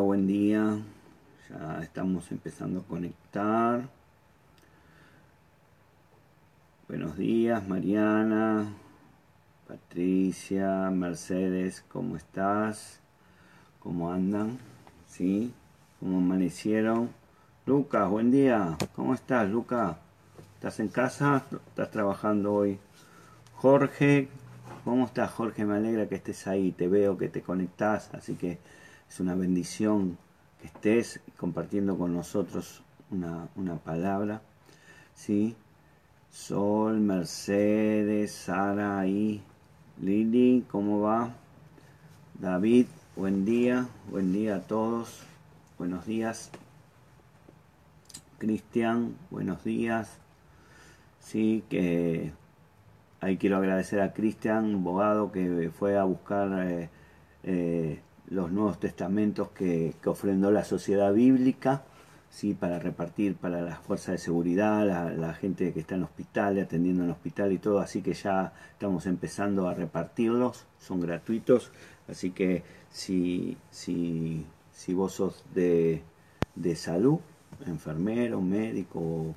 buen día. Ya estamos empezando a conectar. Buenos días, Mariana, Patricia, Mercedes, ¿cómo estás? ¿Cómo andan? ¿Sí? ¿Cómo amanecieron? Lucas, buen día. ¿Cómo estás, Lucas? ¿Estás en casa? ¿Estás trabajando hoy? Jorge, ¿cómo estás, Jorge? Me alegra que estés ahí. Te veo que te conectás, así que es una bendición que estés compartiendo con nosotros una, una palabra. ¿Sí? Sol, Mercedes, Sara y Lili, ¿cómo va? David, buen día, buen día a todos, buenos días. Cristian, buenos días. Sí, que ahí quiero agradecer a Cristian, abogado, que fue a buscar eh, eh, los nuevos testamentos que, ofrendó la sociedad bíblica, ¿sí? para repartir para las fuerzas de seguridad, la, gente que está en hospital, atendiendo en hospital y todo, así que ya estamos empezando a repartirlos, son gratuitos, así que si, si, si vos sos de, de salud, enfermero, médico,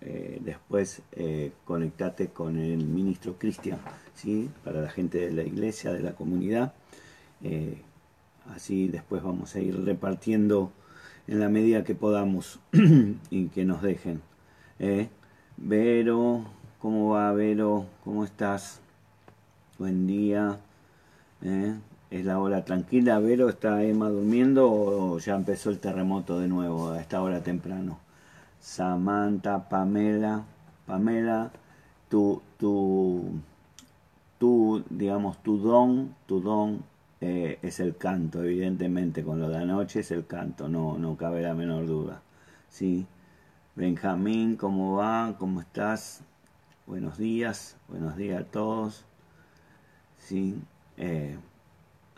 eh, después eh, conectate con el ministro Cristian, ¿sí? para la gente de la iglesia, de la comunidad. Eh, Así después vamos a ir repartiendo en la medida que podamos y que nos dejen. Vero, ¿cómo va Vero? ¿Cómo estás? Buen día. ¿Es la hora tranquila, Vero? ¿Está Emma durmiendo o ya empezó el terremoto de nuevo a esta hora temprano? Samantha, Pamela, Pamela, tu, tu, tu, digamos, tu don, tu don eh, es el canto, evidentemente, con lo de anoche es el canto, no, no cabe la menor duda. ¿sí? Benjamín, ¿cómo va? ¿Cómo estás? Buenos días, buenos días a todos. ¿sí? Eh,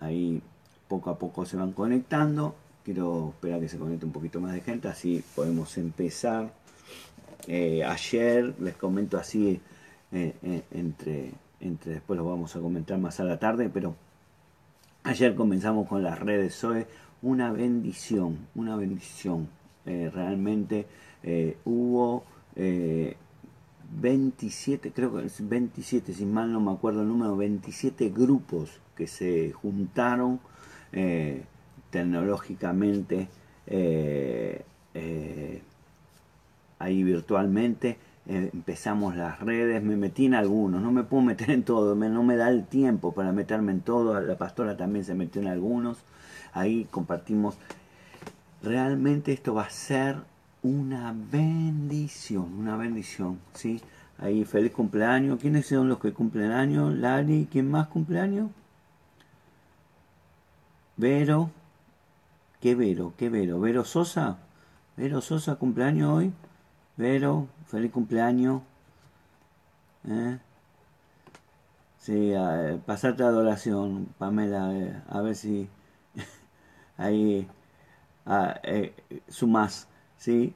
ahí poco a poco se van conectando. Quiero esperar que se conecte un poquito más de gente, así podemos empezar. Eh, ayer les comento así, entre, entre después lo vamos a comentar más a la tarde, pero Ayer comenzamos con las redes SOE, una bendición, una bendición. Eh, realmente eh, hubo 27, eh, creo que es 27, si mal no me acuerdo el número, 27 grupos que se juntaron tecnológicamente ahí virtualmente eh, empezamos las redes, me metí en algunos, no me puedo meter en todo, no me da el tiempo para meterme en todo, la pastora también se metió en algunos, ahí compartimos. Realmente esto va a ser una bendición, una bendición, ¿sí? Ahí feliz cumpleaños. ¿Quiénes son los que cumplen años? Lari, ¿quién más cumpleaños? Vero. ¿Qué Vero? ¿Qué Vero? ¿Vero Sosa? ¿Vero Sosa cumpleaños hoy? Vero, feliz cumpleaños. ¿Eh? Sí, pasarte adoración, Pamela, eh, a ver si ahí eh, sumas, ¿sí?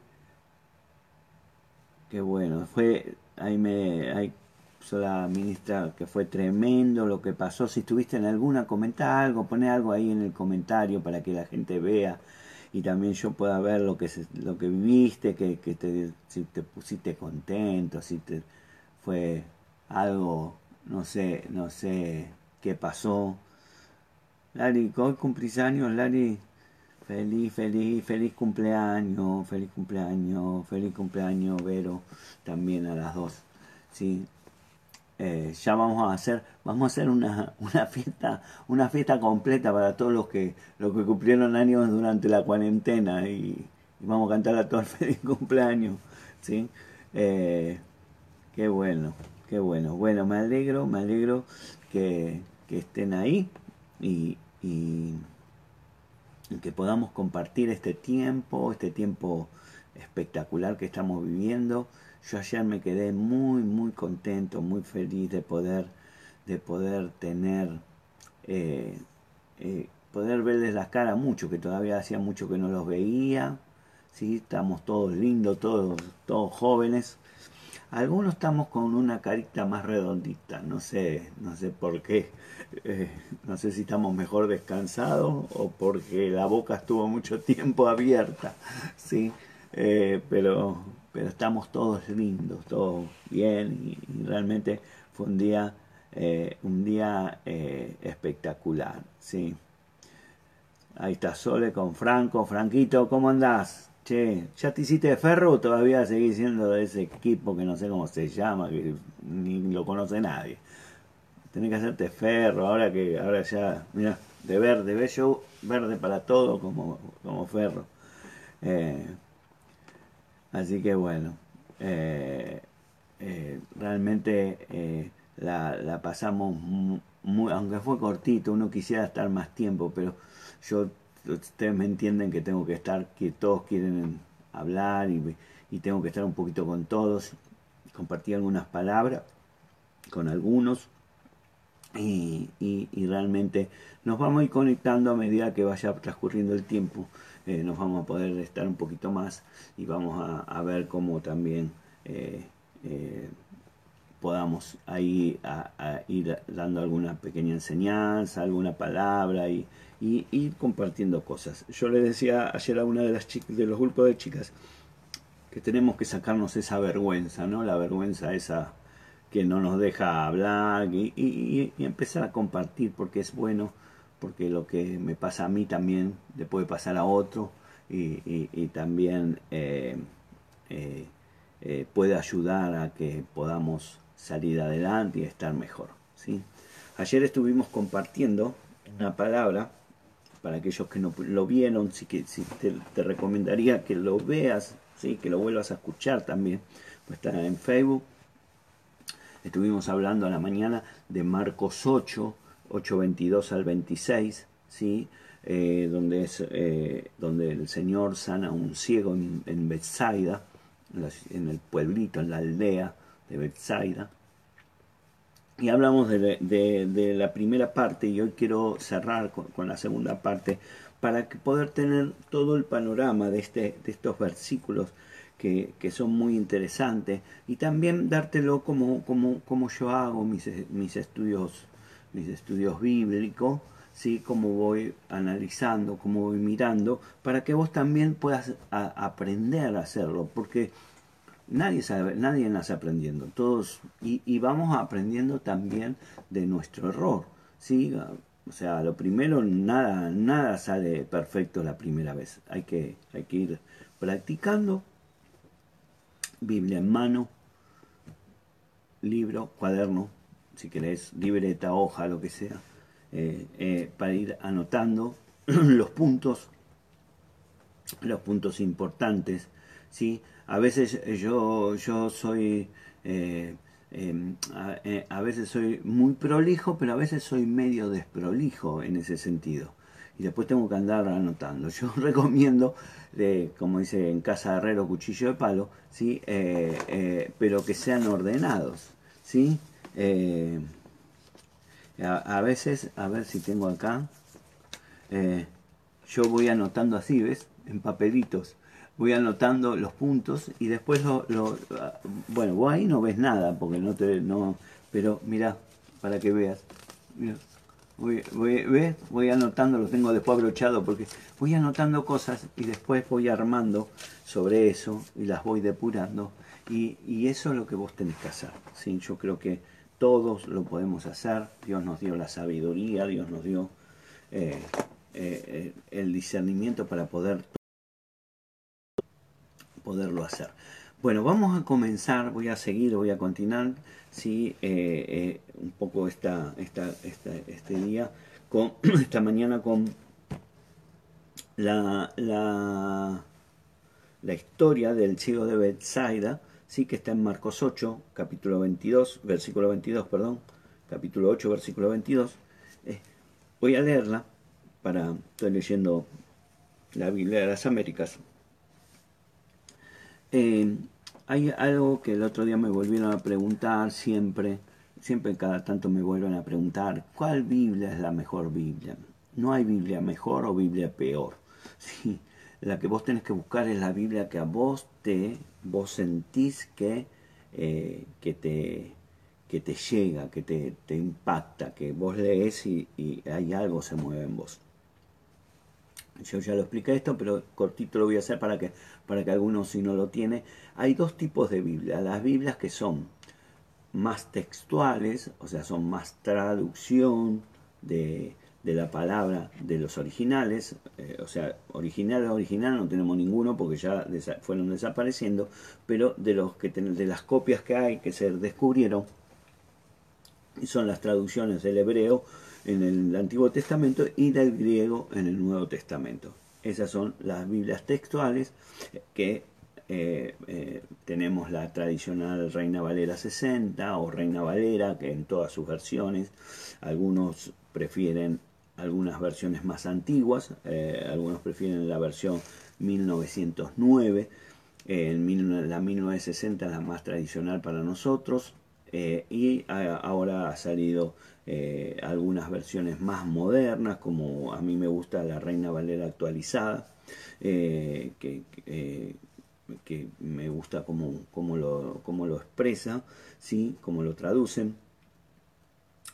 Qué bueno, fue, ahí me, ahí la ministra que fue tremendo lo que pasó. Si estuviste en alguna, comenta algo, pone algo ahí en el comentario para que la gente vea y también yo pueda ver lo que lo que viviste, que, que te, si te pusiste contento, si te fue algo, no sé, no sé qué pasó. Lari, hoy cumplís años, Lari. Feliz, feliz, feliz cumpleaños, feliz cumpleaños, feliz cumpleaños, Vero, también a las dos. Sí, eh, ya vamos a hacer, vamos a hacer una, una, fiesta, una fiesta completa para todos los que, los que cumplieron años durante la cuarentena y, vamos a cantar a todos el feliz cumpleaños, ¿sí? Eh, qué bueno, qué bueno. Bueno, me alegro, me alegro que, que estén ahí y, y que podamos compartir este tiempo, este tiempo espectacular que estamos viviendo yo ayer me quedé muy, muy contento, muy feliz de poder, de poder tener, eh, eh, poder verles las caras mucho, que todavía hacía mucho que no los veía, ¿sí? estamos todos lindos, todos, todos jóvenes. Algunos estamos con una carita más redondita, no sé, no sé por qué. Eh, no sé si estamos mejor descansados o porque la boca estuvo mucho tiempo abierta, ¿sí? Eh, pero, pero estamos todos lindos, todos bien y, realmente fue un día, eh, un día espectacular, ¿sí? Ahí está Sole con Franco. Franquito, ¿cómo andás? Che, ¿ya te hiciste de ferro o todavía seguís siendo de ese equipo que no sé cómo se llama, que ni lo conoce nadie? Tenés que hacerte ferro, ahora que ahora ya, mira, de verde, bello, verde para todo como, como ferro. Eh, así que bueno, eh, eh, realmente la, la, pasamos muy, aunque fue cortito, uno quisiera estar más tiempo, pero yo, ustedes me entienden que tengo que estar, que todos quieren hablar y, tengo que estar un poquito con todos, compartir algunas palabras con algunos. Y, realmente nos vamos a ir conectando a medida que vaya transcurriendo el tiempo, eh, nos vamos a poder estar un poquito más y vamos a, ver cómo también eh, eh, podamos ahí a, ir dando alguna pequeña enseñanza, alguna palabra y, ir compartiendo cosas. Yo le decía ayer a una de las chicas, de los grupos de chicas, que tenemos que sacarnos esa vergüenza, ¿no? La vergüenza esa que no nos deja hablar y, empezar a compartir porque es bueno, porque lo que me pasa a mí también le puede pasar a otro y, también eh, eh, eh, puede ayudar a que podamos salir adelante y estar mejor. ¿sí? Ayer estuvimos compartiendo una palabra para aquellos que no lo vieron, sí que te, recomendaría que lo veas, ¿sí? que lo vuelvas a escuchar también. Pues está en Facebook. Estuvimos hablando a la mañana de Marcos 8, 8, 22 al 26, ¿sí? Eh, donde, es, eh, donde el Señor sana a un ciego en, en Bethsaida, en, el pueblito, en la aldea de Bethsaida. Y hablamos de, la primera parte y hoy quiero cerrar con, la segunda parte para poder tener todo el panorama de, este, de estos versículos que, son muy interesantes y también dártelo como, como, como yo hago mis, mis, estudios, mis estudios bíblicos, ¿sí? como voy analizando, como voy mirando, para que vos también puedas aprender a hacerlo, porque Nadie sabe, nadie nace aprendiendo, todos, y, vamos aprendiendo también de nuestro error, ¿sí? O sea, lo primero, nada, nada sale perfecto la primera vez, hay que, hay que ir practicando, Biblia en mano, libro, cuaderno, si querés, libreta, hoja, lo que sea, eh, eh, para ir anotando los puntos, los puntos importantes, ¿sí? A veces yo, yo soy, eh, em, a, veces soy muy prolijo, pero a veces soy medio desprolijo en ese sentido. Y después tengo que andar anotando. Yo recomiendo, como dice en casa herrero, cuchillo de palo, ¿sí? Pero que sean ordenados. ¿sí? A, a, veces, a ver si tengo acá, yo voy anotando así, ¿ves? En papelitos voy anotando los puntos y después lo, bueno, vos ahí no ves nada porque no te no pero mira para que veas voy, voy, ¿ves? voy anotando lo tengo después abrochado porque voy anotando cosas y después voy armando sobre eso y las voy depurando y, y eso es lo que vos tenés que hacer ¿sí? yo creo que todos lo podemos hacer Dios nos dio la sabiduría Dios nos dio eh, eh, eh, el discernimiento para poder poderlo hacer. Bueno, vamos a comenzar, voy a seguir, voy a continuar, sí, un poco esta, esta, este día, con, esta mañana con la, la, la historia del ciego de Bethsaida, sí, que está en Marcos 8, capítulo 22, versículo 22, perdón, capítulo 8, versículo 22. Eh, voy a leerla para, estoy leyendo la Biblia de las Américas, eh, hay algo que el otro día me volvieron a preguntar siempre, siempre cada tanto me vuelven a preguntar, ¿cuál Biblia es la mejor Biblia? No hay Biblia mejor o Biblia peor. Sí, la que vos tenés que buscar es la Biblia que a vos te, vos sentís que eh, que, te, que te llega, que te, te impacta, que vos lees y, y hay algo se mueve en vos. Yo ya lo expliqué esto, pero cortito lo voy a hacer para que, para que alguno si no lo tiene. Hay dos tipos de Biblia. Las Biblias que son más textuales, o sea, son más traducción de, de la palabra de los originales, eh, o sea, original original no tenemos ninguno porque ya fueron desapareciendo, pero de los que de las copias que hay que se descubrieron son las traducciones del hebreo en el Antiguo Testamento y del griego en el Nuevo Testamento. Esas son las Biblias textuales que eh, eh, tenemos la tradicional Reina Valera 60 o Reina Valera, que en todas sus versiones, algunos prefieren algunas versiones más antiguas, eh, algunos prefieren la versión 1909, en la 1960 la más tradicional para nosotros, eh, y ahora ha salido eh, algunas versiones más modernas, como a mí me gusta la Reina Valera actualizada, que, que, me gusta cómo, cómo, lo, cómo lo expresa, ¿sí? cómo lo traducen.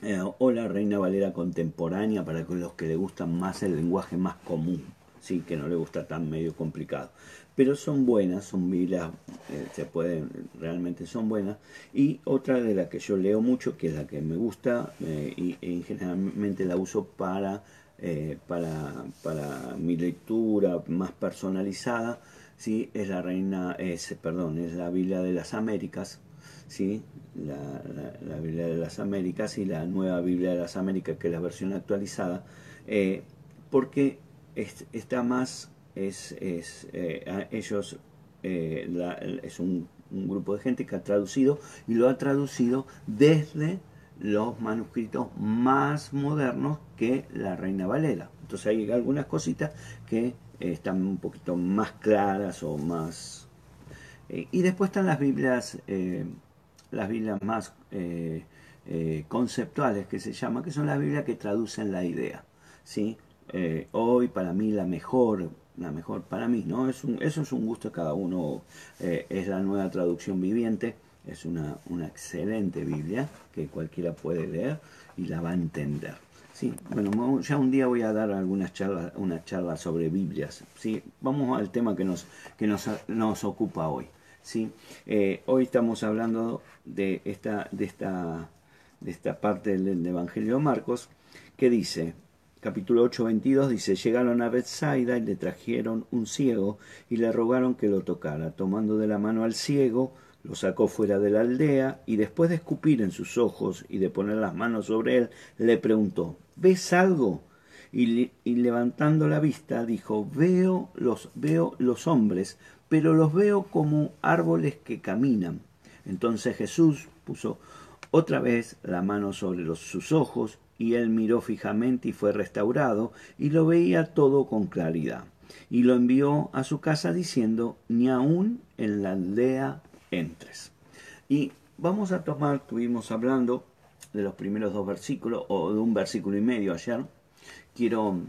Eh, o la Reina Valera contemporánea para los que le gustan más el lenguaje más común, sí, que no le gusta tan medio complicado. Pero son buenas, son Biblias, eh, se pueden, realmente son buenas. Y otra de la que yo leo mucho, que es la que me gusta eh, y, generalmente la uso para, para, para mi lectura más personalizada, sí, es la Reina, es, perdón, es la Biblia de las Américas, ¿sí? La, Biblia de las Américas y la nueva Biblia de las Américas, que es la versión actualizada, eh, porque está más, es, es eh, ellos, eh, es un, grupo de gente que ha traducido y lo ha traducido desde los manuscritos más modernos que la Reina Valera. Entonces hay algunas cositas que están un poquito más claras o más... y después están las Biblias las Biblias más eh, eh, conceptuales que se llama, que son las Biblias que traducen la idea. ¿sí? Eh, hoy para mí la mejor, la mejor para mí, ¿no? Es un, eso es un gusto cada uno, es la nueva traducción viviente, es una, una excelente Biblia que cualquiera puede leer y la va a entender. Sí, bueno, ya un día voy a dar algunas charlas, una charla sobre Biblias. ¿sí? Vamos al tema que nos, que nos, nos ocupa hoy. ¿Sí? Eh, hoy estamos hablando de esta, de esta, de esta parte del, Evangelio de Marcos, que dice, capítulo 8, 22, dice, llegaron a Bethsaida y le trajeron un ciego y le rogaron que lo tocara. Tomando de la mano al ciego, lo sacó fuera de la aldea y después de escupir en sus ojos y de poner las manos sobre él, le preguntó, ¿ves algo? Y, levantando la vista dijo, veo los, veo los hombres, pero los veo como árboles que caminan. Entonces Jesús puso otra vez la mano sobre los, sus ojos, y él miró fijamente y fue restaurado, y lo veía todo con claridad. Y lo envió a su casa diciendo, ni aún en la aldea entres. Y vamos a tomar, estuvimos hablando de los primeros dos versículos, o de un versículo y medio ayer. Quiero,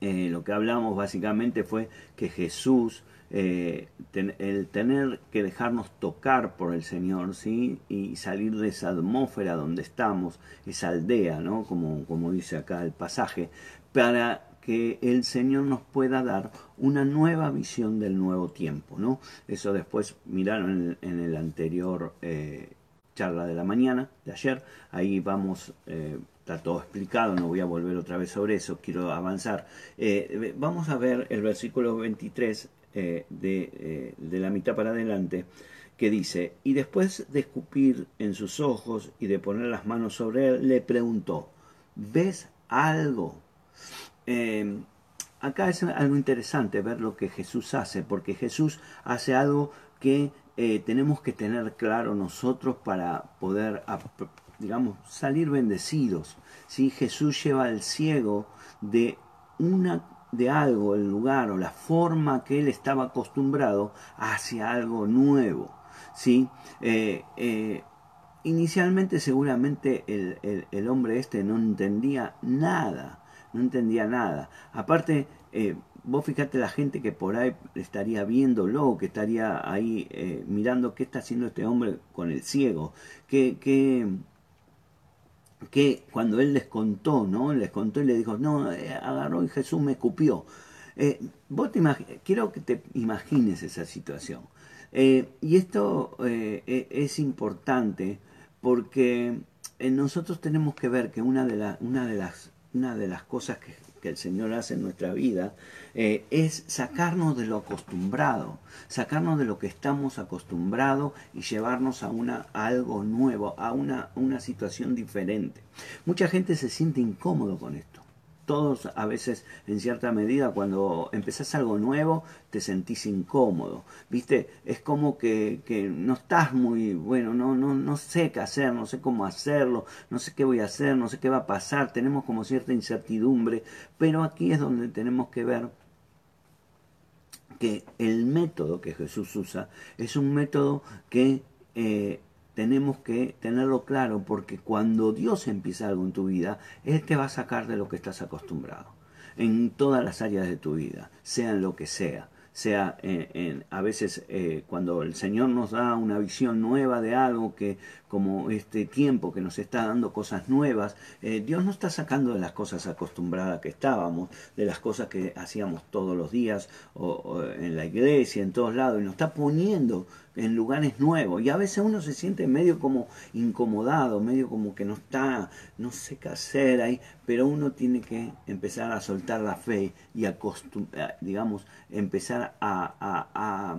eh, lo que hablamos básicamente fue que Jesús eh, el tener que dejarnos tocar por el Señor, ¿sí? Y salir de esa atmósfera donde estamos, esa aldea, ¿no? Como, como dice acá el pasaje, para que el Señor nos pueda dar una nueva visión del nuevo tiempo, ¿no? Eso después miraron en, el anterior eh, charla de la mañana, de ayer, ahí vamos... está todo explicado, no voy a volver otra vez sobre eso, quiero avanzar. vamos a ver el versículo 23 eh, eh, de, la mitad para adelante, que dice, y después de escupir en sus ojos y de poner las manos sobre él, le preguntó, ¿ves algo? Em, acá es algo interesante ver lo que Jesús hace, porque Jesús hace algo que eh, tenemos que tener claro nosotros para poder, digamos, salir bendecidos. Jesús lleva al ciego de una de algo, el lugar o la forma que él estaba acostumbrado hacia algo nuevo. ¿sí? Eh, eh, inicialmente seguramente el, hombre este no entendía nada, no entendía nada. Aparte, eh, vos fíjate la gente que por ahí estaría viéndolo, que estaría ahí mirando qué está haciendo este hombre con el ciego, que cuando él les contó, ¿no? Les contó y le dijo, no, eh, agarró y Jesús me escupió. Eh, vos te quiero que te imagines esa situación. y esto e, es importante porque nosotros tenemos que ver que una de, una de, las, una de las cosas que que el Señor hace en nuestra vida, eh, es sacarnos de lo acostumbrado, sacarnos de lo que estamos acostumbrados y llevarnos a, una, algo nuevo, a una, una situación diferente. Mucha gente se siente incómodo con esto todos a veces en cierta medida cuando empezás algo nuevo te sentís incómodo, ¿viste? Es como que, que, no estás muy, bueno, no, no, no sé qué hacer, no sé cómo hacerlo, no sé qué voy a hacer, no sé qué va a pasar, tenemos como cierta incertidumbre, pero aquí es donde tenemos que ver que el método que Jesús usa es un método que eh, tenemos que tenerlo claro porque cuando Dios empieza algo en tu vida, Él te va a sacar de lo que estás acostumbrado, en todas las áreas de tu vida, sea en lo que sea sea en, a veces eh, cuando el Señor nos da una visión nueva de algo que como este tiempo que nos está dando cosas nuevas, eh, Dios nos está sacando de las cosas acostumbradas que estábamos, de las cosas que hacíamos todos los días o, en la iglesia, en todos lados, y nos está poniendo en lugares nuevos. Y a veces uno se siente medio como incomodado, medio como que no está, no sé qué hacer ahí, pero uno tiene que empezar a soltar la fe y digamos, empezar a a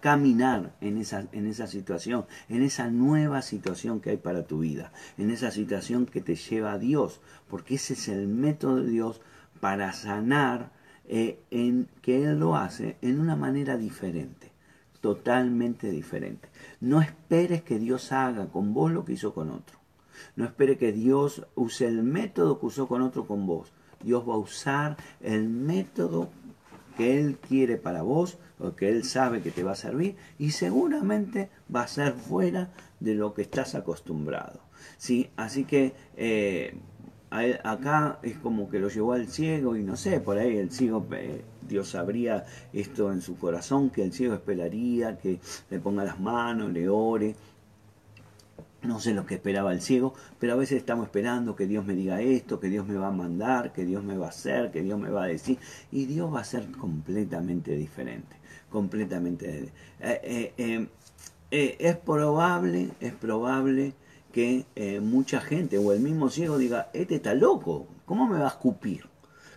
caminar en esa, en esa situación, en esa nueva situación que hay para tu vida, en esa situación que te lleva a Dios, porque ese es el método de Dios para sanar, eh, en que Él lo hace en una manera diferente, totalmente diferente. No esperes que Dios haga con vos lo que hizo con otro. No espere que Dios use el método que usó con otro con vos. Dios va a usar el método que Él quiere para vos o que Él sabe que te va a servir y seguramente va a ser fuera de lo que estás acostumbrado. ¿sí? Así que eh, acá es como que lo llevó al ciego y no sé, por ahí el ciego, eh, Dios sabría esto en su corazón, que el ciego esperaría, que le ponga las manos, le ore, no sé lo que esperaba el ciego, pero a veces estamos esperando que Dios me diga esto, que Dios me va a mandar, que Dios me va a hacer, que Dios me va a decir, y Dios va a ser completamente diferente, completamente. Eh, eh, eh, es probable, es probable que mucha gente o el mismo ciego diga, este está loco, ¿cómo me va a escupir?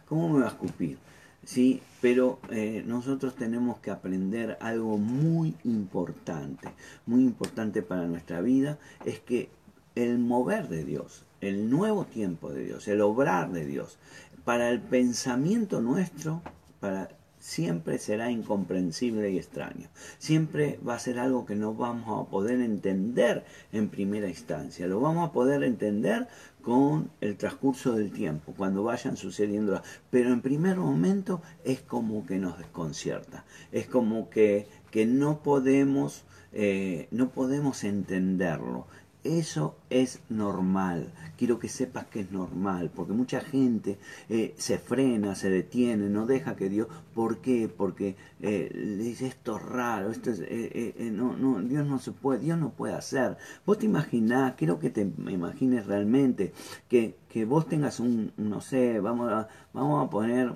¿Cómo me va a escupir? ¿Sí? Pero eh, nosotros tenemos que aprender algo muy importante, muy importante para nuestra vida, es que el mover de Dios, el nuevo tiempo de Dios, el obrar de Dios, para el pensamiento nuestro, para siempre será incomprensible y extraño. Siempre va a ser algo que no vamos a poder entender en primera instancia. Lo vamos a poder entender con el transcurso del tiempo, cuando vayan sucediendo. Pero en primer momento es como que nos desconcierta. Es como que, que no podemos, eh, no podemos entenderlo. Eso es normal. Quiero que sepas que es normal, porque mucha gente eh, se frena, se detiene, no deja que Dios. ¿Por qué? Porque eh, le dice esto es raro, esto es, eh, no, no, Dios no se puede, Dios no puede hacer. Vos te imaginás, quiero que te imagines realmente que, que vos tengas un, no sé, vamos a, vamos a poner,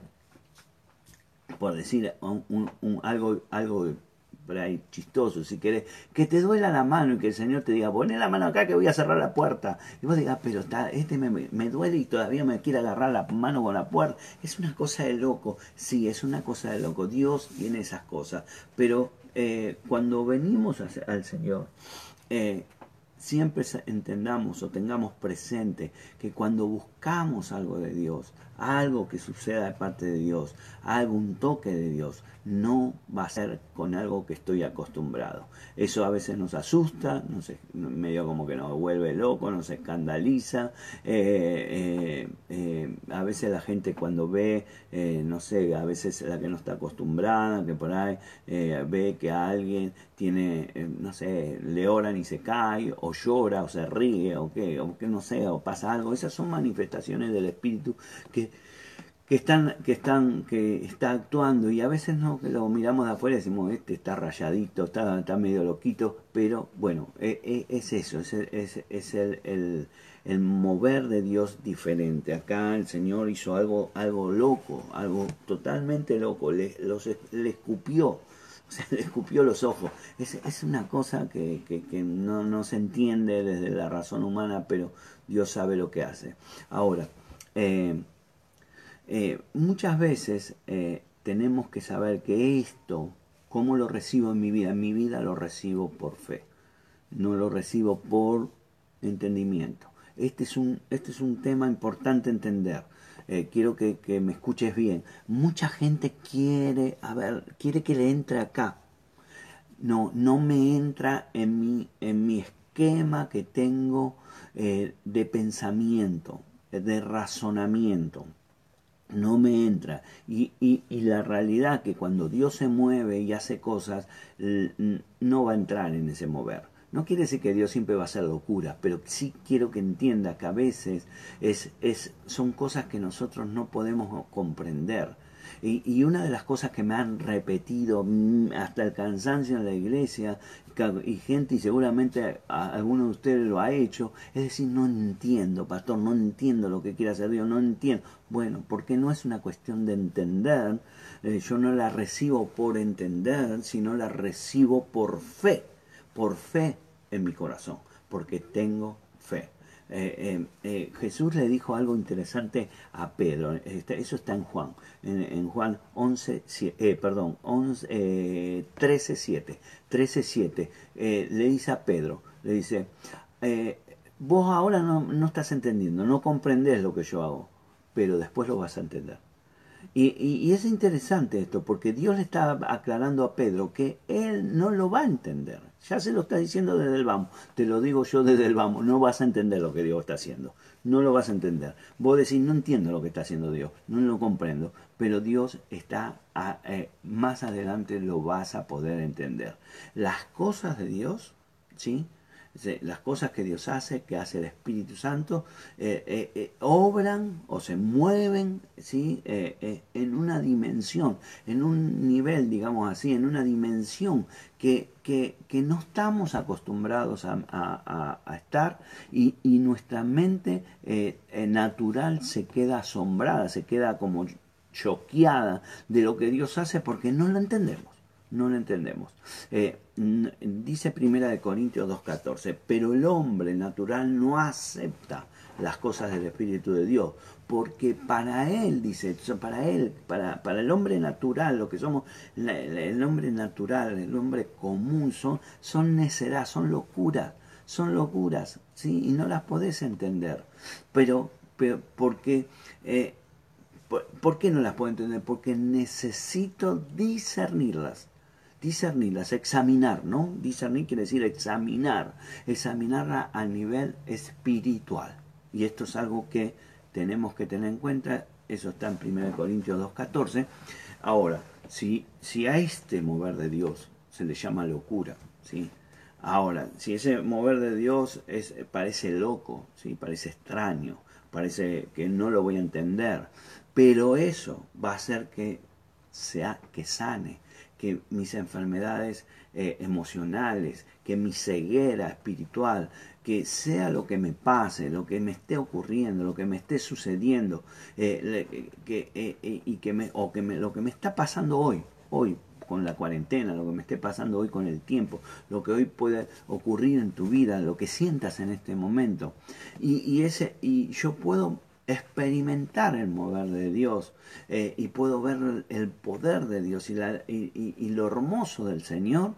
por decir un, un, algo, algo por ahí chistoso, si querés, que te duela la mano y que el Señor te diga, poné la mano acá que voy a cerrar la puerta. Y vos digas, pero está, este me, me, duele y todavía me quiere agarrar la mano con la puerta. Es una cosa de loco, sí, es una cosa de loco. Dios tiene esas cosas. Pero eh, cuando venimos al Señor, eh, siempre entendamos o tengamos presente que cuando buscamos algo de Dios, algo que suceda de parte de Dios, algún toque de Dios, no va a ser con algo que estoy acostumbrado. Eso a veces nos asusta, nos, medio como que nos vuelve loco, nos escandaliza. Eh, eh, eh, a veces la gente cuando ve, no sé, a veces la que no está acostumbrada, que por ahí ve que alguien tiene, no sé, le oran y se cae, o llora, o se ríe, o que, o que no sé, o pasa algo. Esas son manifestaciones del Espíritu que que están, que están, que está actuando y a veces no, que lo miramos de afuera y decimos, este está rayadito, está, está medio loquito, pero bueno, e, e, es, eso, es, es, es el, el, el, mover de Dios diferente. Acá el Señor hizo algo, algo loco, algo totalmente loco, le, los, le escupió, se le escupió los ojos. Es, es una cosa que, que, que no, no, se entiende desde la razón humana, pero Dios sabe lo que hace. Ahora, eh, eh, muchas veces eh, tenemos que saber que esto, ¿cómo lo recibo en mi vida? En mi vida lo recibo por fe, no lo recibo por entendimiento. Este es un, este es un tema importante entender. Quiero que, me escuches bien. Mucha gente quiere, a ver, quiere que le entre acá. No, no me entra en mi, en mi que tengo eh, de pensamiento, de razonamiento no me entra. Y, y, la realidad que cuando Dios se mueve y hace cosas, no va a entrar en ese mover. No quiere decir que Dios siempre va a hacer locura, pero sí quiero que entienda que a veces es, es, son cosas que nosotros no podemos comprender. Y, y, una de las cosas que me han repetido mm, hasta el cansancio en la iglesia, y gente, y seguramente alguno de ustedes lo ha hecho, es decir, no entiendo, pastor, no entiendo lo que quiere hacer Dios, no entiendo. Bueno, porque no es una cuestión de entender, eh, yo no la recibo por entender, sino la recibo por fe, por fe en mi corazón, porque tengo. Eh, eh, eh, Jesús le dijo algo interesante a Pedro, eso está en Juan, en, Juan 11, eh, perdón, 11, 13, 7, 13, 7, le dice a Pedro, le dice, vos ahora no, no estás entendiendo, no comprendes lo que yo hago, pero después lo vas a entender. Y, y, y, es interesante esto, porque Dios le está aclarando a Pedro que él no lo va a entender. Ya se lo está diciendo desde el vamos. Te lo digo yo desde el vamos. No vas a entender lo que Dios está haciendo. No lo vas a entender. Vos decís, no entiendo lo que está haciendo Dios. No lo comprendo. Pero Dios está a, eh, más adelante lo vas a poder entender. Las cosas de Dios, ¿sí? Las cosas que Dios hace, que hace el Espíritu Santo, eh, eh, eh, obran o se mueven ¿sí? en una dimensión, en un nivel, digamos así, en una dimensión que, que, que no estamos acostumbrados a, estar y, y, nuestra mente natural se queda asombrada, se queda como choqueada de lo que Dios hace porque no lo entendemos no lo entendemos. Dice Primera de Corintios 2.14, pero el hombre natural no acepta las cosas del Espíritu de Dios, porque para él, dice, para él, para, el hombre natural, lo que somos, el hombre natural, el hombre común, son, son necedad, son locuras, son locuras, ¿sí? Y no las podés entender. Pero, pero porque... Eh, ¿Por qué no las puedo entender? Porque necesito discernirlas discernirlas, examinar, ¿no? Discernir quiere decir examinar, examinarla a nivel espiritual. Y esto es algo que tenemos que tener en cuenta, eso está en 1 Corintios 2.14. Ahora, si, si a este mover de Dios se le llama locura, ¿sí? Ahora, si ese mover de Dios es, parece loco, ¿sí? parece extraño, parece que no lo voy a entender, pero eso va a hacer que, sea, que sane, que mis enfermedades eh, emocionales, que mi ceguera espiritual, que sea lo que me pase, lo que me esté ocurriendo, lo que me esté sucediendo, eh, que, eh, y que me, o que me, lo que me está pasando hoy, hoy con la cuarentena, lo que me esté pasando hoy con el tiempo, lo que hoy puede ocurrir en tu vida, lo que sientas en este momento. Y, y ese, y yo puedo experimentar el mover de Dios eh, y puedo ver el poder de Dios y, la, y, y, lo hermoso del Señor.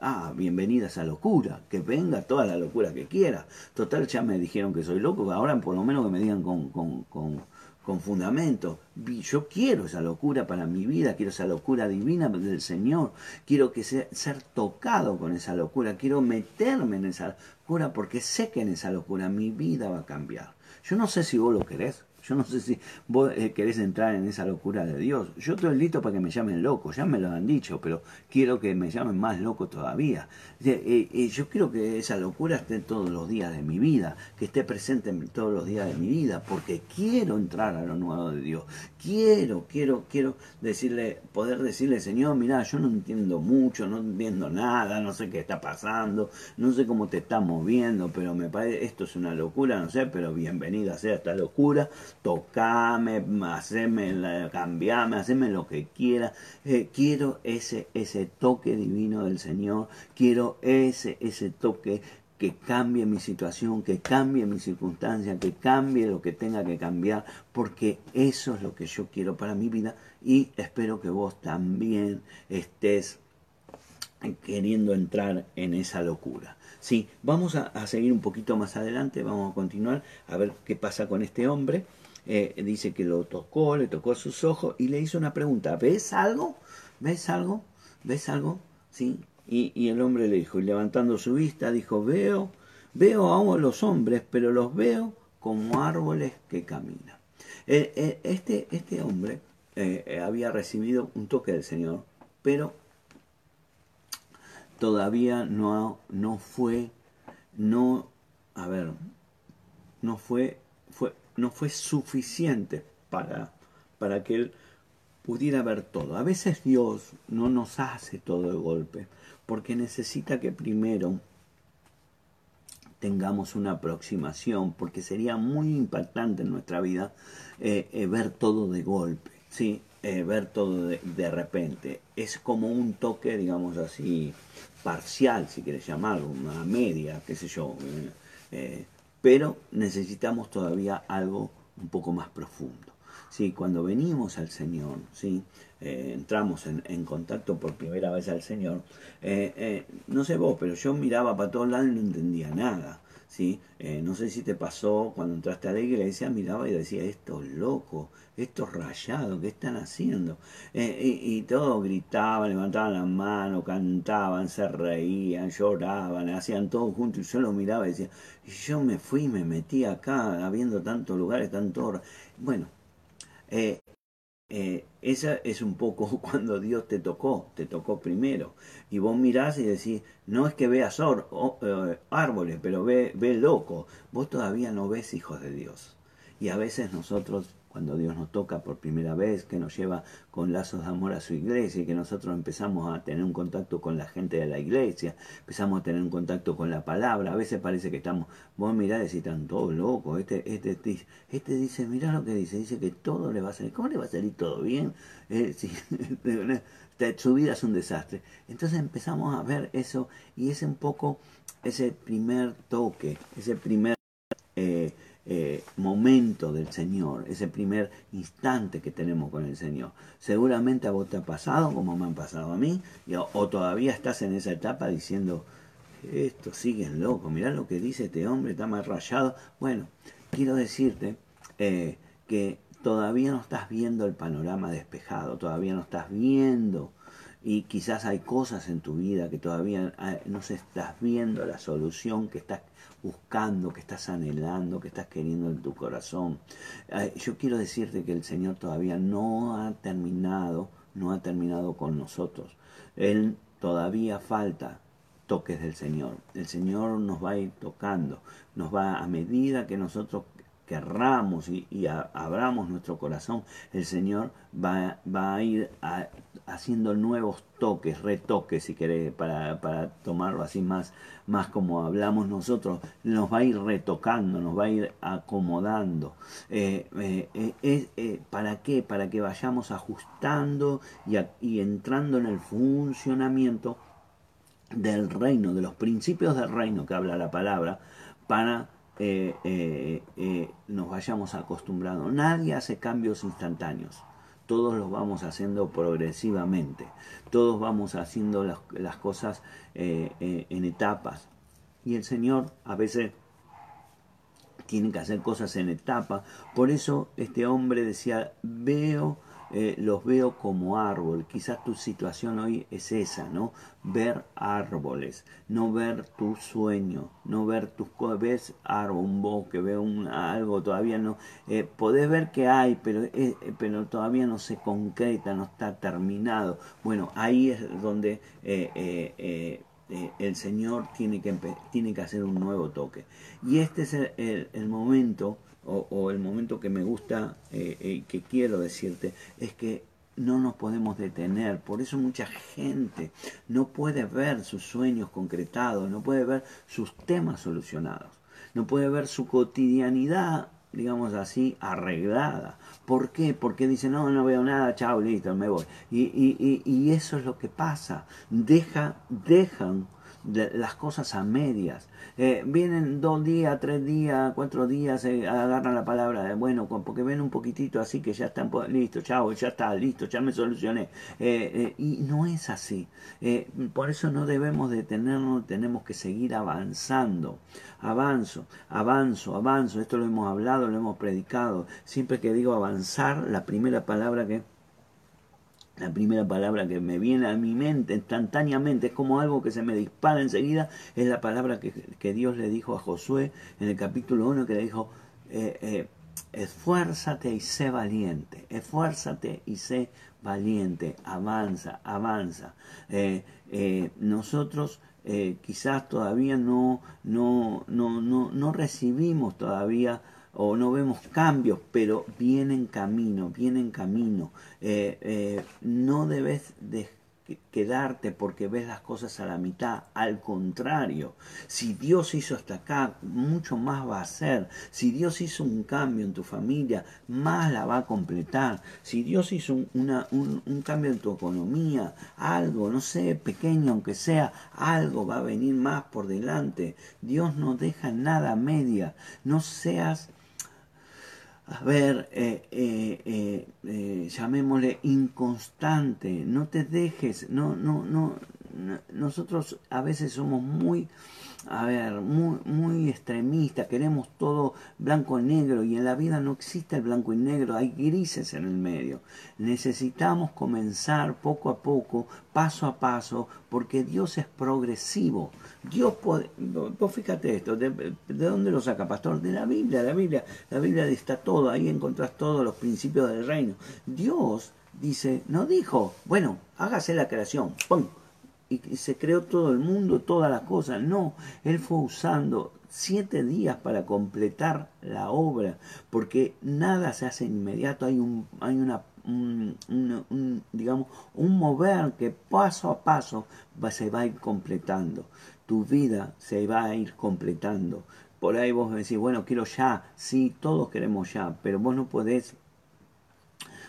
Ah, bienvenida a esa locura, que venga toda la locura que quiera. Total, ya me dijeron que soy loco, ahora por lo menos que me digan con, con, con, con fundamento. Yo quiero esa locura para mi vida, quiero esa locura divina del Señor, quiero que sea, ser tocado con esa locura, quiero meterme en esa locura porque sé que en esa locura mi vida va a cambiar. Yo no sé si vos lo querés, Yo no sé si vos eh, querés entrar en esa locura de Dios. Yo estoy listo para que me llamen loco, ya me lo han dicho, pero quiero que me llamen más loco todavía. Eh, eh, yo quiero que esa locura esté todos los días de mi vida, que esté presente en todos los días de mi vida, porque quiero entrar a lo nuevo de Dios. Quiero, quiero, quiero decirle, poder decirle, Señor, mira, yo no entiendo mucho, no entiendo nada, no sé qué está pasando, no sé cómo te está moviendo, pero me parece, esto es una locura, no sé, pero bienvenida sea esta locura tocame, haceme, cambiame, haceme lo que quiera. Eh, quiero ese, ese toque divino del Señor, quiero ese, ese toque que cambie mi situación, que cambie mi circunstancia, que cambie lo que tenga que cambiar, porque eso es lo que yo quiero para mi vida y espero que vos también estés queriendo entrar en esa locura. Sí, vamos a, a seguir un poquito más adelante, vamos a continuar a ver qué pasa con este hombre. Eh, dice que lo tocó, le tocó sus ojos y le hizo una pregunta, ¿ves algo? ¿Ves algo? ¿Ves algo? ¿Sí? Y, el hombre le dijo, y levantando su vista, dijo, veo, veo a los hombres, pero los veo como árboles que caminan. Eh, eh, este, este hombre había recibido un toque del Señor, pero todavía no, no fue, no, a ver, no fue, fue, no fue suficiente para, para que él pudiera ver todo. A veces Dios no nos hace todo de golpe, porque necesita que primero tengamos una aproximación, porque sería muy impactante en nuestra vida eh, eh, ver todo de golpe, ¿sí? Eh, ver todo de, de, repente. Es como un toque, digamos así, parcial, si quieres llamarlo, una media, qué sé yo pero necesitamos todavía algo un poco más profundo. ¿sí? Cuando venimos al Señor, ¿sí? Eh, entramos en, contacto por primera vez al Señor, eh, eh, no sé vos, pero yo miraba para todos lados y no entendía nada. ¿Sí? no sé si te pasó cuando entraste a la iglesia, miraba y decía, estos locos, estos rayados, ¿qué están haciendo? y, y, todos gritaban, levantaban la mano, cantaban, se reían, lloraban, hacían todo juntos y yo lo miraba y decía, y yo me fui, me metí acá, habiendo tantos lugares, tantos... Bueno, eh, eh, esa es un poco cuando Dios te tocó, te tocó primero. Y vos mirás y decís, no es que veas eh, árboles, pero ve, ve loco. Vos todavía no ves hijos de Dios. Y a veces nosotros cuando Dios nos toca por primera vez, que nos lleva con lazos de amor a su iglesia y que nosotros empezamos a tener un contacto con la gente de la iglesia, empezamos a tener un contacto con la palabra, a veces parece que estamos, vos mirá decís, están todos locos, este, este, este, este dice, mirá lo que dice, dice que todo le va a salir, ¿cómo le va a salir todo bien? Eh, si, su vida es un desastre. Entonces empezamos a ver eso y es un poco ese primer toque, ese primer... Eh, eh, momento del Señor, ese primer instante que tenemos con el Señor. Seguramente a vos te ha pasado, como me han pasado a mí, o, todavía estás en esa etapa diciendo, esto siguen loco, mirá lo que dice este hombre, está más rayado. Bueno, quiero decirte eh, que todavía no estás viendo el panorama despejado, todavía no estás viendo y quizás hay cosas en tu vida que todavía ah, no estás viendo la solución que estás buscando, que estás anhelando, que estás queriendo en tu corazón. Yo quiero decirte que el Señor todavía no ha terminado, no ha terminado con nosotros. Él todavía falta toques del Señor. El Señor nos va a ir tocando, nos va a medida que nosotros querramos y, abramos nuestro corazón, el Señor va, va a ir haciendo nuevos toques, retoques, si querés, para, para, tomarlo así más, más como hablamos nosotros, nos va a ir retocando, nos va a ir acomodando. Eh, eh, eh, ¿Para qué? Para que vayamos ajustando y, y entrando en el funcionamiento del reino, de los principios del reino que habla la palabra, para eh, eh, eh, nos vayamos acostumbrando. Nadie hace cambios instantáneos. Todos los vamos haciendo progresivamente. Todos vamos haciendo las, cosas en etapas. Y el Señor a veces tiene que hacer cosas en etapas. Por eso este hombre decía, veo eh, los veo como árbol. Quizás tu situación hoy es esa, ¿no? Ver árboles, no ver tu sueño, no ver tus cosas. Ves árbol, un bosque, veo un, algo, todavía no. Eh, podés ver que hay, pero, eh, pero todavía no se concreta, no está terminado. Bueno, ahí es donde el Señor tiene que, tiene que hacer un nuevo toque. Y este es el momento o, el momento que me gusta eh, eh, que quiero decirte es que no nos podemos detener. Por eso mucha gente no puede ver sus sueños concretados, no puede ver sus temas solucionados, no puede ver su cotidianidad, digamos así, arreglada. ¿Por qué? Porque dice, no, no veo nada, chao, listo, me voy. Y, y, y, y eso es lo que pasa. Deja, dejan las cosas a medias. Eh, vienen dos días, tres días, cuatro días, eh, agarran la palabra, de bueno, porque ven un poquitito así que ya están, listo, chao, ya está, listo, ya me solucioné. Eh, y no es así. por eso no debemos detenernos, tenemos que seguir avanzando. Avanzo, avanzo, avanzo. Esto lo hemos hablado, lo hemos predicado. Siempre que digo avanzar, la primera palabra que la primera palabra que me viene a mi mente instantáneamente, es como algo que se me dispara enseguida, es la palabra que, Dios le dijo a Josué en el capítulo 1, que le dijo, eh, eh, esfuérzate y sé valiente, esfuérzate y sé valiente, avanza, avanza. Eh, nosotros quizás todavía no, no, no, no, no recibimos todavía o no vemos cambios, pero viene en camino, viene en camino. Eh, eh, no debes de quedarte porque ves las cosas a la mitad. Al contrario, si Dios hizo hasta acá, mucho más va a hacer. Si Dios hizo un cambio en tu familia, más la va a completar. Si Dios hizo un, un, un cambio en tu economía, algo, no sé, pequeño aunque sea, algo va a venir más por delante. Dios no deja nada media. No seas a ver, eh, eh, eh, llamémosle inconstante, no te dejes, no, no, no, nosotros a veces somos muy a ver, muy, muy extremista, queremos todo blanco y negro y en la vida no existe el blanco y negro, hay grises en el medio. Necesitamos comenzar poco a poco, paso a paso, porque Dios es progresivo. Dios puede, vos fíjate esto, ¿de, dónde lo saca, pastor? De la Biblia, la Biblia, la Biblia está todo, ahí encontrás todos los principios del reino. Dios dice, no dijo, bueno, hágase la creación, ¡pum! Y se creó todo el mundo, todas las cosas. No, él fue usando siete días para completar la obra, porque nada se hace inmediato, hay un, hay una, digamos, un mover que paso a paso se va a ir completando. Tu vida se va a ir completando. Por ahí vos decís, bueno, quiero ya, sí, todos queremos ya, pero vos no podés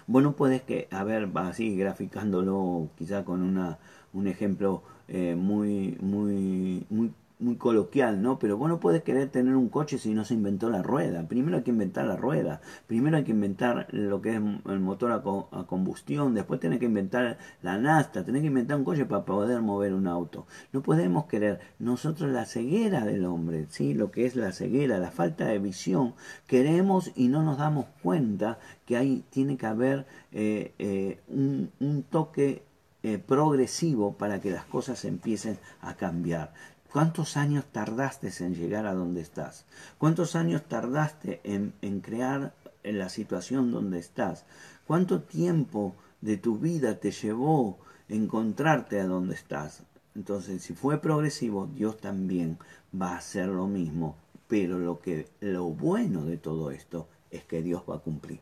vos no podés que, a ver, así graficándolo quizá con una un ejemplo eh, muy, muy, muy, muy coloquial, ¿no? Pero vos no puedes querer tener un coche si no se inventó la rueda. Primero hay que inventar la rueda, primero hay que inventar lo que es el motor a, combustión, después tenés que inventar la nasta, tenés que inventar un coche para poder mover un auto. No podemos querer, nosotros la ceguera del hombre, ¿sí? Lo que es la ceguera, la falta de visión, queremos y no nos damos cuenta que ahí tiene que haber eh, eh, un toque eh, progresivo para que las cosas empiecen a cambiar. ¿Cuántos años tardaste en llegar a donde estás? ¿Cuántos años tardaste en, en crear la situación donde estás? ¿Cuánto tiempo de tu vida te llevó encontrarte a donde estás? Entonces, si fue progresivo, Dios también va a hacer lo mismo. Pero lo que lo bueno de todo esto es que Dios va a cumplir.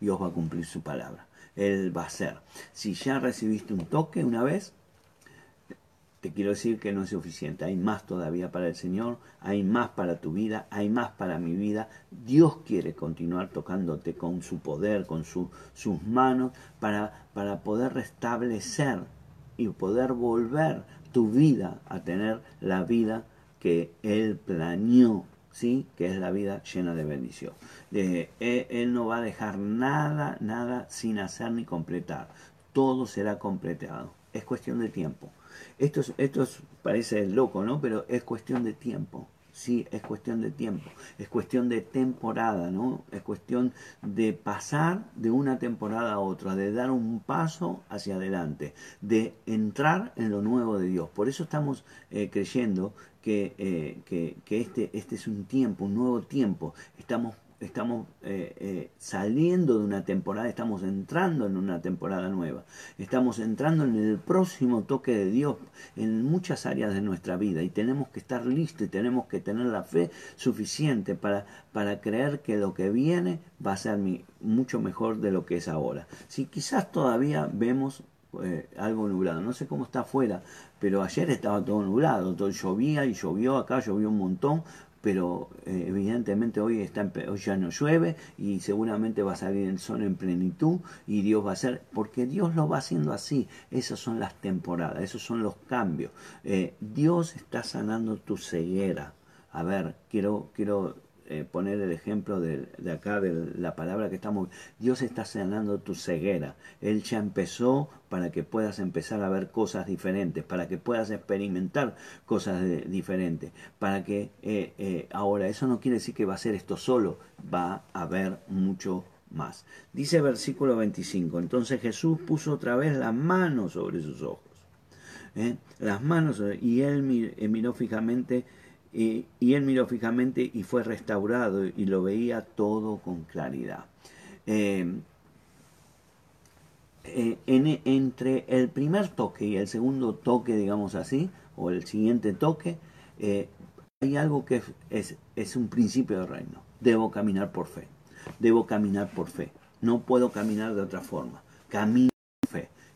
Dios va a cumplir su palabra. Él va a ser. Si ya recibiste un toque una vez, te quiero decir que no es suficiente. Hay más todavía para el Señor, hay más para tu vida, hay más para mi vida. Dios quiere continuar tocándote con su poder, con sus manos, para, para poder restablecer y poder volver tu vida a tener la vida que Él planeó ¿sí? que es la vida llena de bendición. Eh, él no va a dejar nada, nada sin hacer ni completar. Todo será completado. Es cuestión de tiempo. Esto, esto parece loco, ¿no? Pero es cuestión de tiempo. Sí, es cuestión de tiempo, es cuestión de temporada, ¿no? Es cuestión de pasar de una temporada a otra, de dar un paso hacia adelante, de entrar en lo nuevo de Dios. Por eso estamos eh, creyendo que, eh, que, que, este, este es un tiempo, un nuevo tiempo. Estamos estamos eh, eh, saliendo de una temporada, estamos entrando en una temporada nueva, estamos entrando en el próximo toque de Dios en muchas áreas de nuestra vida y tenemos que estar listos y tenemos que tener la fe suficiente para, para creer que lo que viene va a ser mucho mejor de lo que es ahora. Si quizás todavía vemos eh, algo nublado, no sé cómo está afuera, pero ayer estaba todo nublado, todo llovía y llovió acá, llovió un montón, pero eh, evidentemente hoy, está ya no llueve y seguramente va a salir el sol en plenitud y Dios va a hacer, porque Dios lo va haciendo así, esas son las temporadas, esos son los cambios. Eh, Dios está sanando tu ceguera. A ver, quiero, quiero eh, poner el ejemplo de, acá, de la palabra que estamos. Dios está sanando tu ceguera. Él ya empezó para que puedas empezar a ver cosas diferentes, para que puedas experimentar cosas diferentes, para que eh, eh, ahora eso no quiere decir que va a ser esto solo, va a haber mucho más. Dice versículo 25, entonces Jesús puso otra vez la mano sobre sus ojos. Las manos, y él miró fijamente y, él miró fijamente y fue restaurado y lo veía todo con claridad. Eh, eh, entre el primer toque y el segundo toque, digamos así, o el siguiente toque, eh, hay algo que es, es, un principio del reino. Debo caminar por fe. Debo caminar por fe. No puedo caminar de otra forma. Camino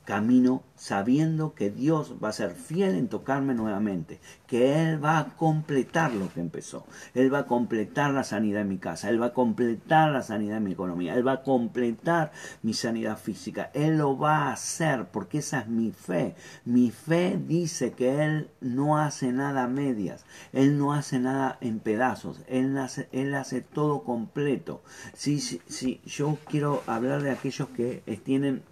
camino sabiendo que Dios va a ser fiel en tocarme nuevamente, que Él va a completar lo que empezó, Él va a completar la sanidad en mi casa, Él va a completar la sanidad en mi economía, Él va a completar mi sanidad física, Él lo va a hacer porque esa es mi fe. Mi fe dice que Él no hace nada a medias, Él no hace nada en pedazos, Él hace, él hace todo completo. Si, si, yo quiero hablar de aquellos que tienen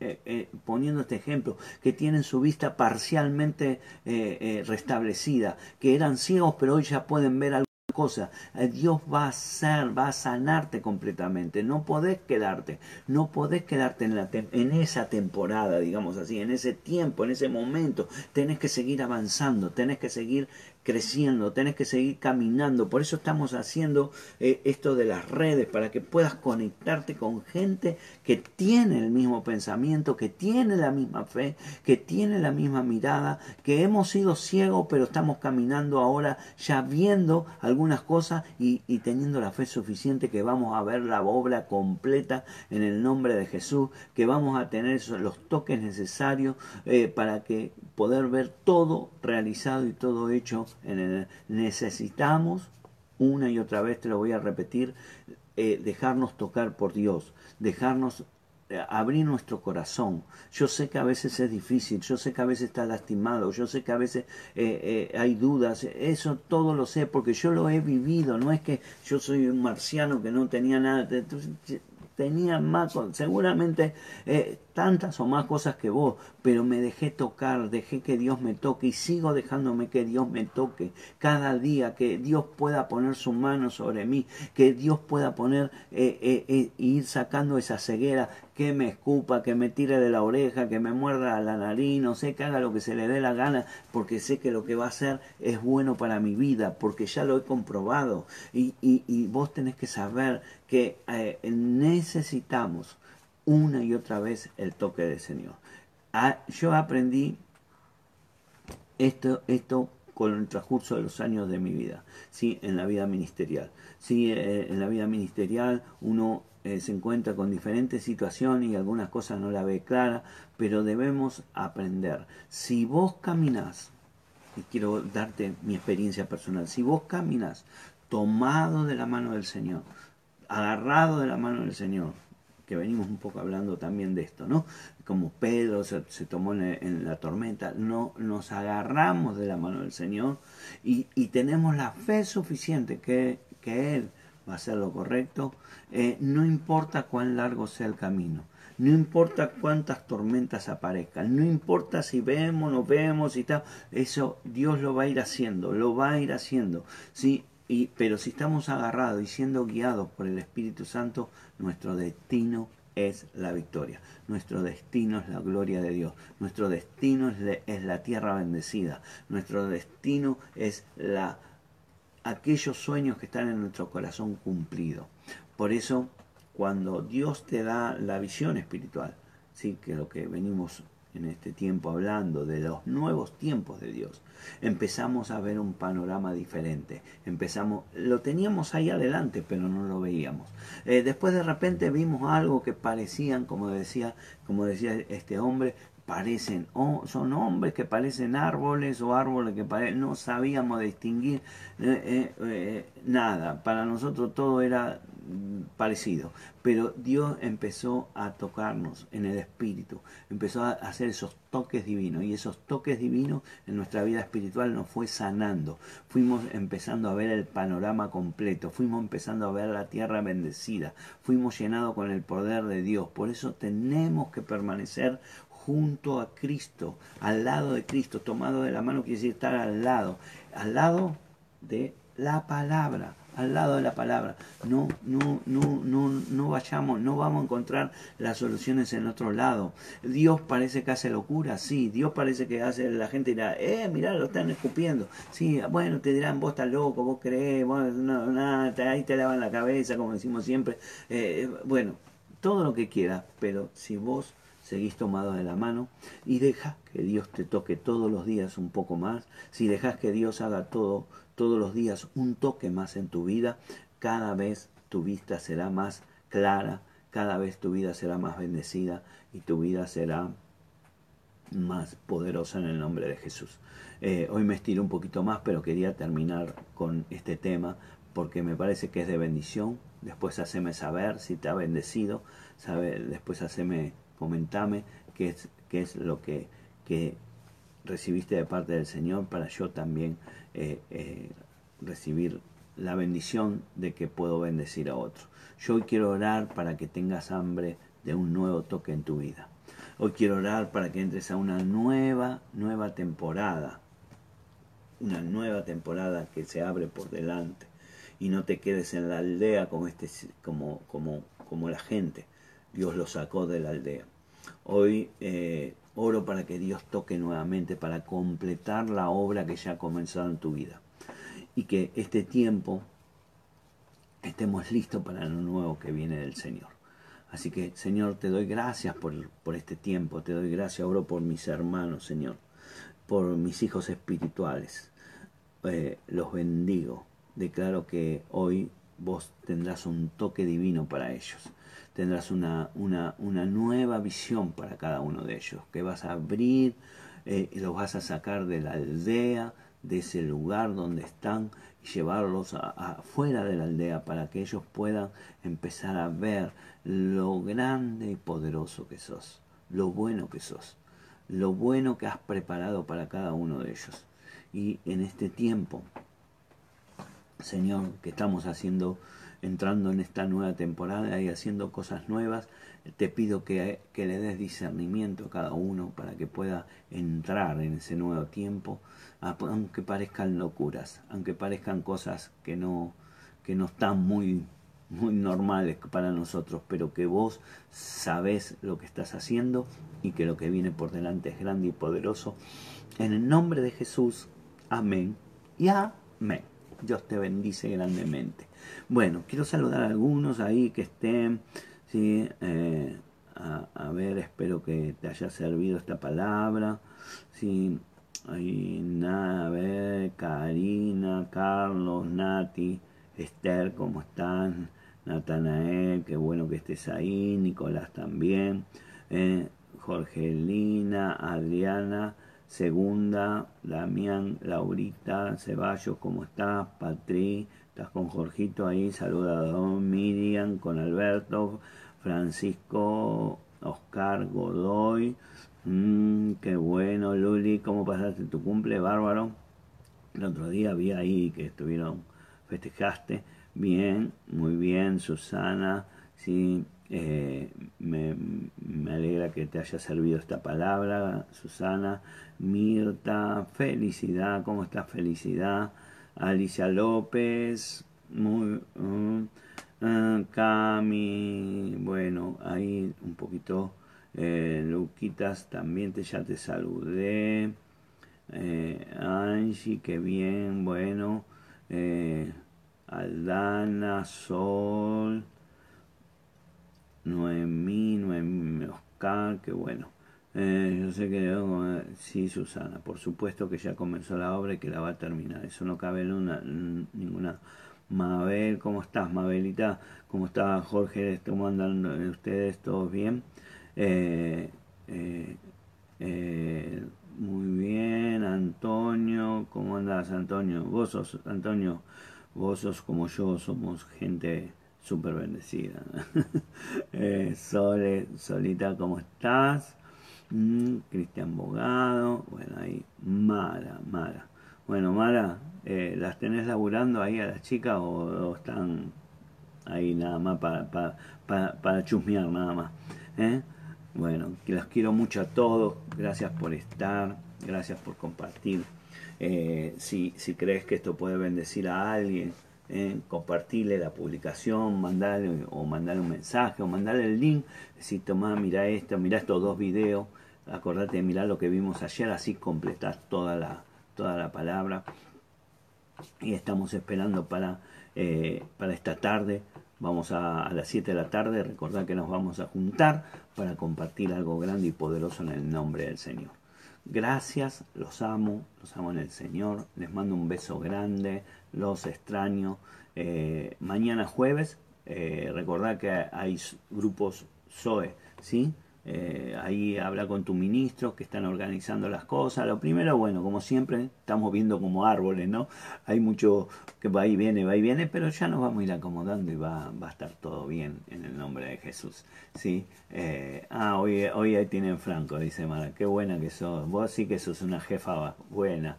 eh, eh, poniendo este ejemplo, que tienen su vista parcialmente eh, restablecida, que eran ciegos pero hoy ya pueden ver alguna cosa. Dios va a hacer, va a sanarte completamente. No podés quedarte, no podés quedarte en, la en esa temporada, digamos así, en ese tiempo, en ese momento. Tenés que seguir avanzando, tenés que seguir creciendo, tenés que seguir caminando. Por eso estamos haciendo eh, esto de las redes, para que puedas conectarte con gente que tiene el mismo pensamiento, que tiene la misma fe, que tiene la misma mirada, que hemos sido ciegos, pero estamos caminando ahora ya viendo algunas cosas y, teniendo la fe suficiente que vamos a ver la obra completa en el nombre de Jesús, que vamos a tener los toques necesarios eh, para que poder ver todo realizado y todo hecho necesitamos, una y otra vez te lo voy a repetir, eh, dejarnos tocar por Dios, dejarnos eh, abrir nuestro corazón. Yo sé que a veces es difícil, yo sé que a veces está lastimado, yo sé que a veces eh, hay dudas, eso todo lo sé porque yo lo he vivido, no es que yo soy un marciano que no tenía nada, tenía más, seguramente tantas o más cosas que vos, pero me dejé tocar, dejé que Dios me toque y sigo dejándome que Dios me toque cada día, que Dios pueda poner su mano sobre mí, que Dios pueda poner, eh, eh, eh, ir sacando esa ceguera, que me escupa, que me tire de la oreja, que me muerda la nariz, no sé, que haga lo que se le dé la gana, porque sé que lo que va a hacer es bueno para mi vida, porque ya lo he comprobado. Y, y, y vos tenés que saber que necesitamos una y otra vez el toque del Señor. Ah, yo aprendí esto, esto con el transcurso de los años de mi vida, ¿sí? en la vida ministerial. ¿sí? Eh, en la vida ministerial uno eh, se encuentra con diferentes situaciones y algunas cosas no la ve clara, pero debemos aprender. Si vos caminás, y quiero darte mi experiencia personal, si vos caminás tomado de la mano del Señor, agarrado de la mano del Señor, que venimos un poco hablando también de esto, ¿no? Como Pedro se, tomó en, la tormenta, no nos agarramos de la mano del Señor y, tenemos la fe suficiente que, que, Él va a hacer lo correcto, eh, no importa cuán largo sea el camino, No importa cuántas tormentas aparezcan, no importa si vemos, no vemos y tal, eso Dios lo va a ir haciendo, lo va a ir haciendo. ¿sí? Pero si estamos agarrados y siendo guiados por el Espíritu Santo, nuestro destino es la victoria. Nuestro destino es la gloria de Dios. Nuestro destino es, la tierra bendecida. Nuestro destino es la, aquellos sueños que están en nuestro corazón cumplidos. Por eso, cuando Dios te da la visión espiritual, sí, que lo que venimos en este tiempo hablando de los nuevos tiempos de Dios, empezamos a ver un panorama diferente. Empezamos, lo teníamos ahí adelante, pero no lo veíamos. Eh, después de repente vimos algo que parecían, como decía, como decía este hombre, parecen, o son hombres que parecen árboles o árboles que parecen, no sabíamos distinguir eh, eh, nada. Para nosotros todo era parecido. Pero Dios empezó a tocarnos en el espíritu, empezó a hacer esos toques divinos y esos toques divinos en nuestra vida espiritual nos fue sanando. Fuimos empezando a ver el panorama completo, fuimos empezando a ver la tierra bendecida, fuimos llenados con el poder de Dios. Por eso tenemos que permanecer junto a Cristo, al lado de Cristo, tomado de la mano quiere decir estar al lado, al lado de la palabra al lado de la palabra. No, no, no, no, no vayamos, no vamos a encontrar las soluciones en otro lado. Dios parece que hace locura, sí. Dios parece que hace, la gente dirá, eh, mirá, lo están escupiendo. Sí, bueno, te dirán, vos estás loco, vos creés, vos, no, nada, ahí te lavan la cabeza, como decimos siempre. Eh, bueno, todo lo que quieras, pero si vos seguís tomado de la mano y dejas que Dios te toque todos los días un poco más, si dejas que Dios haga todo todos los días un toque más en tu vida, cada vez tu vista será más clara, cada vez tu vida será más bendecida y tu vida será más poderosa en el nombre de Jesús. Eh, hoy me estiro un poquito más, pero quería terminar con este tema porque me parece que es de bendición. Después haceme saber si te ha bendecido, sabe, después haceme, comentame qué es, qué es lo que, que recibiste de parte del Señor para yo también eh, eh, recibir la bendición de que puedo bendecir a otros. Yo hoy quiero orar para que tengas hambre de un nuevo toque en tu vida. Hoy quiero orar para que entres a una nueva, nueva temporada. Una nueva temporada que se abre por delante. Y no te quedes en la aldea como, este, como, como, como la gente. Dios lo sacó de la aldea. Hoy eh, oro para que Dios toque nuevamente, para completar la obra que ya ha comenzado en tu vida. Y que este tiempo estemos listos para lo nuevo que viene del Señor. Así que, Señor, te doy gracias por, este tiempo, te doy gracias, oro por mis hermanos, Señor, por mis hijos espirituales. Eh, los bendigo. Declaro que hoy vos tendrás un toque divino para ellos tendrás una, una, una nueva visión para cada uno de ellos, que vas a abrir, eh, los vas a sacar de la aldea, de ese lugar donde están, y llevarlos afuera de la aldea para que ellos puedan empezar a ver lo grande y poderoso que sos, lo bueno que sos, lo bueno que has preparado para cada uno de ellos. Y en este tiempo, Señor, que estamos haciendo entrando en esta nueva temporada y haciendo cosas nuevas. Te pido que, que, le des discernimiento a cada uno para que pueda entrar en ese nuevo tiempo, aunque parezcan locuras, aunque parezcan cosas que no, que no están muy, muy normales para nosotros, pero que vos sabés lo que estás haciendo y que lo que viene por delante es grande y poderoso. En el nombre de Jesús, amén y amén. Dios te bendice grandemente. Bueno, quiero saludar a algunos ahí que estén, ¿sí? Eh, a, ver, espero que te haya servido esta palabra. ¿sí? Ahí, nada, a ver, Karina, Carlos, Nati, Esther, ¿cómo están? Natanael, qué bueno que estés ahí, Nicolás también, eh, Jorgelina, Adriana, Segunda, Damián, Laurita, Ceballos, ¿cómo estás? Patri, estás con Jorgito ahí, saluda a Don Miriam, con Alberto, Francisco, Oscar Godoy, mm, qué bueno, Luli, ¿cómo pasaste tu cumple? Bárbaro. El otro día vi ahí que estuvieron, festejaste. Bien, muy bien, Susana, sí, Eh, me, alegra que te haya servido esta palabra, Susana. Mirta, felicidad, ¿cómo estás? Felicidad. Alicia López, muy. Ah, Cami, bueno, ahí un poquito. Eh, Luquitas, también te, ya te saludé. Eh, Angie, qué bien, bueno. Eh, Aldana, Sol. Noemí, Noemí, Oscar, qué bueno. Eh, yo sé que sí, Susana, por supuesto que ya comenzó la obra y que la va a terminar. Eso no cabe en una, ninguna. Mabel, ¿cómo estás, Mabelita? ¿Cómo está Jorge? ¿Cómo andan ustedes? ¿Todos bien? Eh, eh, eh, muy bien, Antonio. ¿Cómo andas, Antonio? Vos sos, Antonio, vos sos como yo, somos gente súper bendecida. eh, Sole, Solita, ¿cómo estás? Mm, Cristian Bogado, bueno, ahí, Mara, Mara. Bueno, Mara, eh, ¿las tenés laburando ahí a las chicas o, están ahí nada más para, para, chusmear nada más? ¿eh? Bueno, que las quiero mucho a todos, gracias por estar, gracias por compartir. Eh, si, si crees que esto puede bendecir a alguien, compartirle la publicación, mandarle o mandarle un mensaje o mandarle el link, decir, toma, mira esto, mira estos dos videos, acordate de mirar lo que vimos ayer, así completar toda la, toda la palabra. Y estamos esperando para, eh, para esta tarde, vamos a, a las 7 de la tarde, recordad que nos vamos a juntar para compartir algo grande y poderoso en el nombre del Señor. Gracias, los amo, los amo en el Señor, les mando un beso grande, los extraño. Eh, mañana jueves, eh, recordad que hay grupos SOE, ¿sí? Eh, ahí habla con tu ministro que están organizando las cosas. Lo primero, bueno, como siempre, estamos viendo como árboles, ¿no? Hay mucho que va y viene, va y viene, pero ya nos vamos a ir acomodando y va, va a estar todo bien en el nombre de Jesús, ¿sí? Eh, ah, hoy, hoy ahí tienen Franco, dice Mara, qué buena que sos. Vos sí que sos una jefa buena,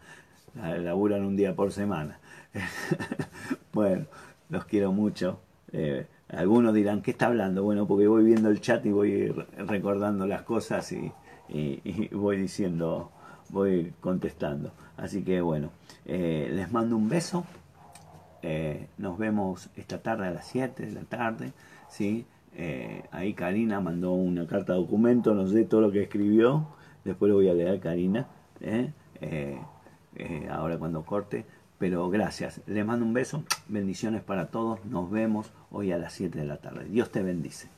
laburan un día por semana. bueno, los quiero mucho. Eh, algunos dirán, ¿qué está hablando? Bueno, porque voy viendo el chat y voy recordando las cosas y, voy diciendo, voy contestando. Así que bueno, eh, les mando un beso. Eh, nos vemos esta tarde a las 7 de la tarde. ¿sí? Eh, ahí Karina mandó una carta de documento, no sé todo lo que escribió. Después lo voy a leer, Karina. ahora cuando corte. Pero gracias. Les mando un beso. Bendiciones para todos. Nos vemos hoy a las 7 de la tarde. Dios te bendice.